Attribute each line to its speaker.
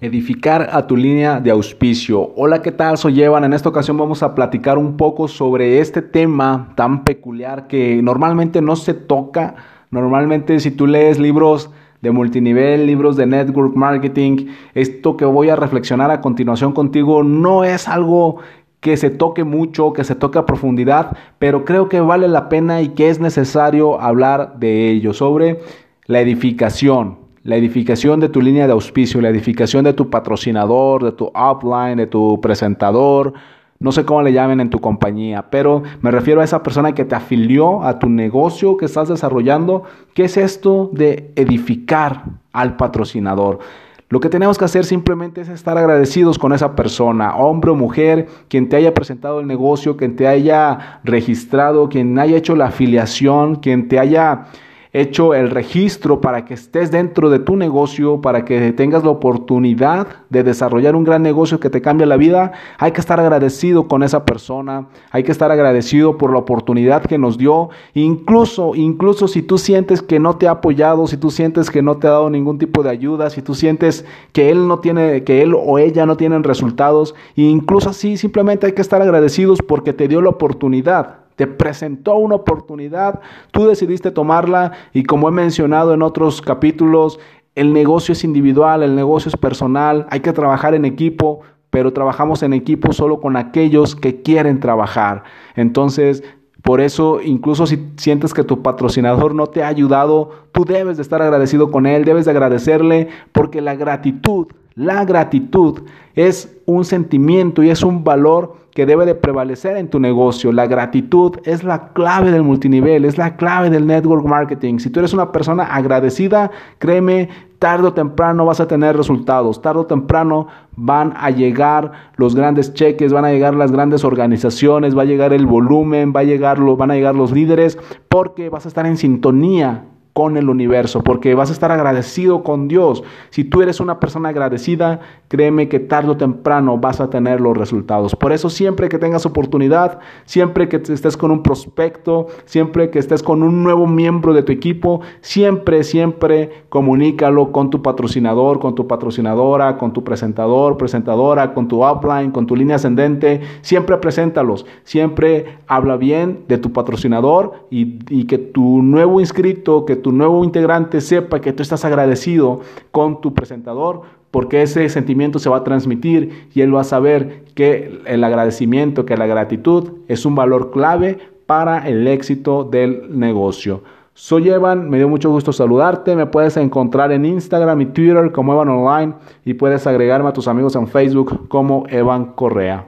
Speaker 1: Edificar a tu línea de auspicio. Hola, ¿qué tal? Soy Evan. En esta ocasión vamos a platicar un poco sobre este tema tan peculiar que normalmente no se toca. Normalmente si tú lees libros de multinivel, libros de network marketing, esto que voy a reflexionar a continuación contigo no es algo que se toque mucho, que se toque a profundidad, pero creo que vale la pena y que es necesario hablar de ello, sobre la edificación la edificación de tu línea de auspicio, la edificación de tu patrocinador, de tu upline, de tu presentador, no sé cómo le llamen en tu compañía, pero me refiero a esa persona que te afilió a tu negocio que estás desarrollando. ¿Qué es esto de edificar al patrocinador? Lo que tenemos que hacer simplemente es estar agradecidos con esa persona, hombre o mujer, quien te haya presentado el negocio, quien te haya registrado, quien haya hecho la afiliación, quien te haya hecho el registro para que estés dentro de tu negocio, para que tengas la oportunidad de desarrollar un gran negocio que te cambie la vida, hay que estar agradecido con esa persona, hay que estar agradecido por la oportunidad que nos dio, incluso, incluso si tú sientes que no te ha apoyado, si tú sientes que no te ha dado ningún tipo de ayuda, si tú sientes que él no tiene, que él o ella no tienen resultados, incluso así simplemente hay que estar agradecidos porque te dio la oportunidad te presentó una oportunidad, tú decidiste tomarla y como he mencionado en otros capítulos, el negocio es individual, el negocio es personal, hay que trabajar en equipo, pero trabajamos en equipo solo con aquellos que quieren trabajar. Entonces, por eso, incluso si sientes que tu patrocinador no te ha ayudado, tú debes de estar agradecido con él, debes de agradecerle, porque la gratitud, la gratitud es un sentimiento y es un valor que debe de prevalecer en tu negocio. La gratitud es la clave del multinivel, es la clave del network marketing. Si tú eres una persona agradecida, créeme, tarde o temprano vas a tener resultados, tarde o temprano van a llegar los grandes cheques, van a llegar las grandes organizaciones, va a llegar el volumen, va a llegar van a llegar los líderes, porque vas a estar en sintonía con el universo, porque vas a estar agradecido con Dios. Si tú eres una persona agradecida, créeme que tarde o temprano vas a tener los resultados. Por eso siempre que tengas oportunidad, siempre que estés con un prospecto, siempre que estés con un nuevo miembro de tu equipo, siempre, siempre comunícalo con tu patrocinador, con tu patrocinadora, con tu presentador, presentadora, con tu upline, con tu línea ascendente. Siempre preséntalos, siempre habla bien de tu patrocinador y, y que tu nuevo inscrito, que tu nuevo integrante sepa que tú estás agradecido con tu presentador, porque ese sentimiento se va a transmitir y él va a saber que el agradecimiento, que la gratitud es un valor clave para el éxito del negocio. Soy Evan, me dio mucho gusto saludarte. Me puedes encontrar en Instagram y Twitter como Evan Online y puedes agregarme a tus amigos en Facebook como Evan Correa.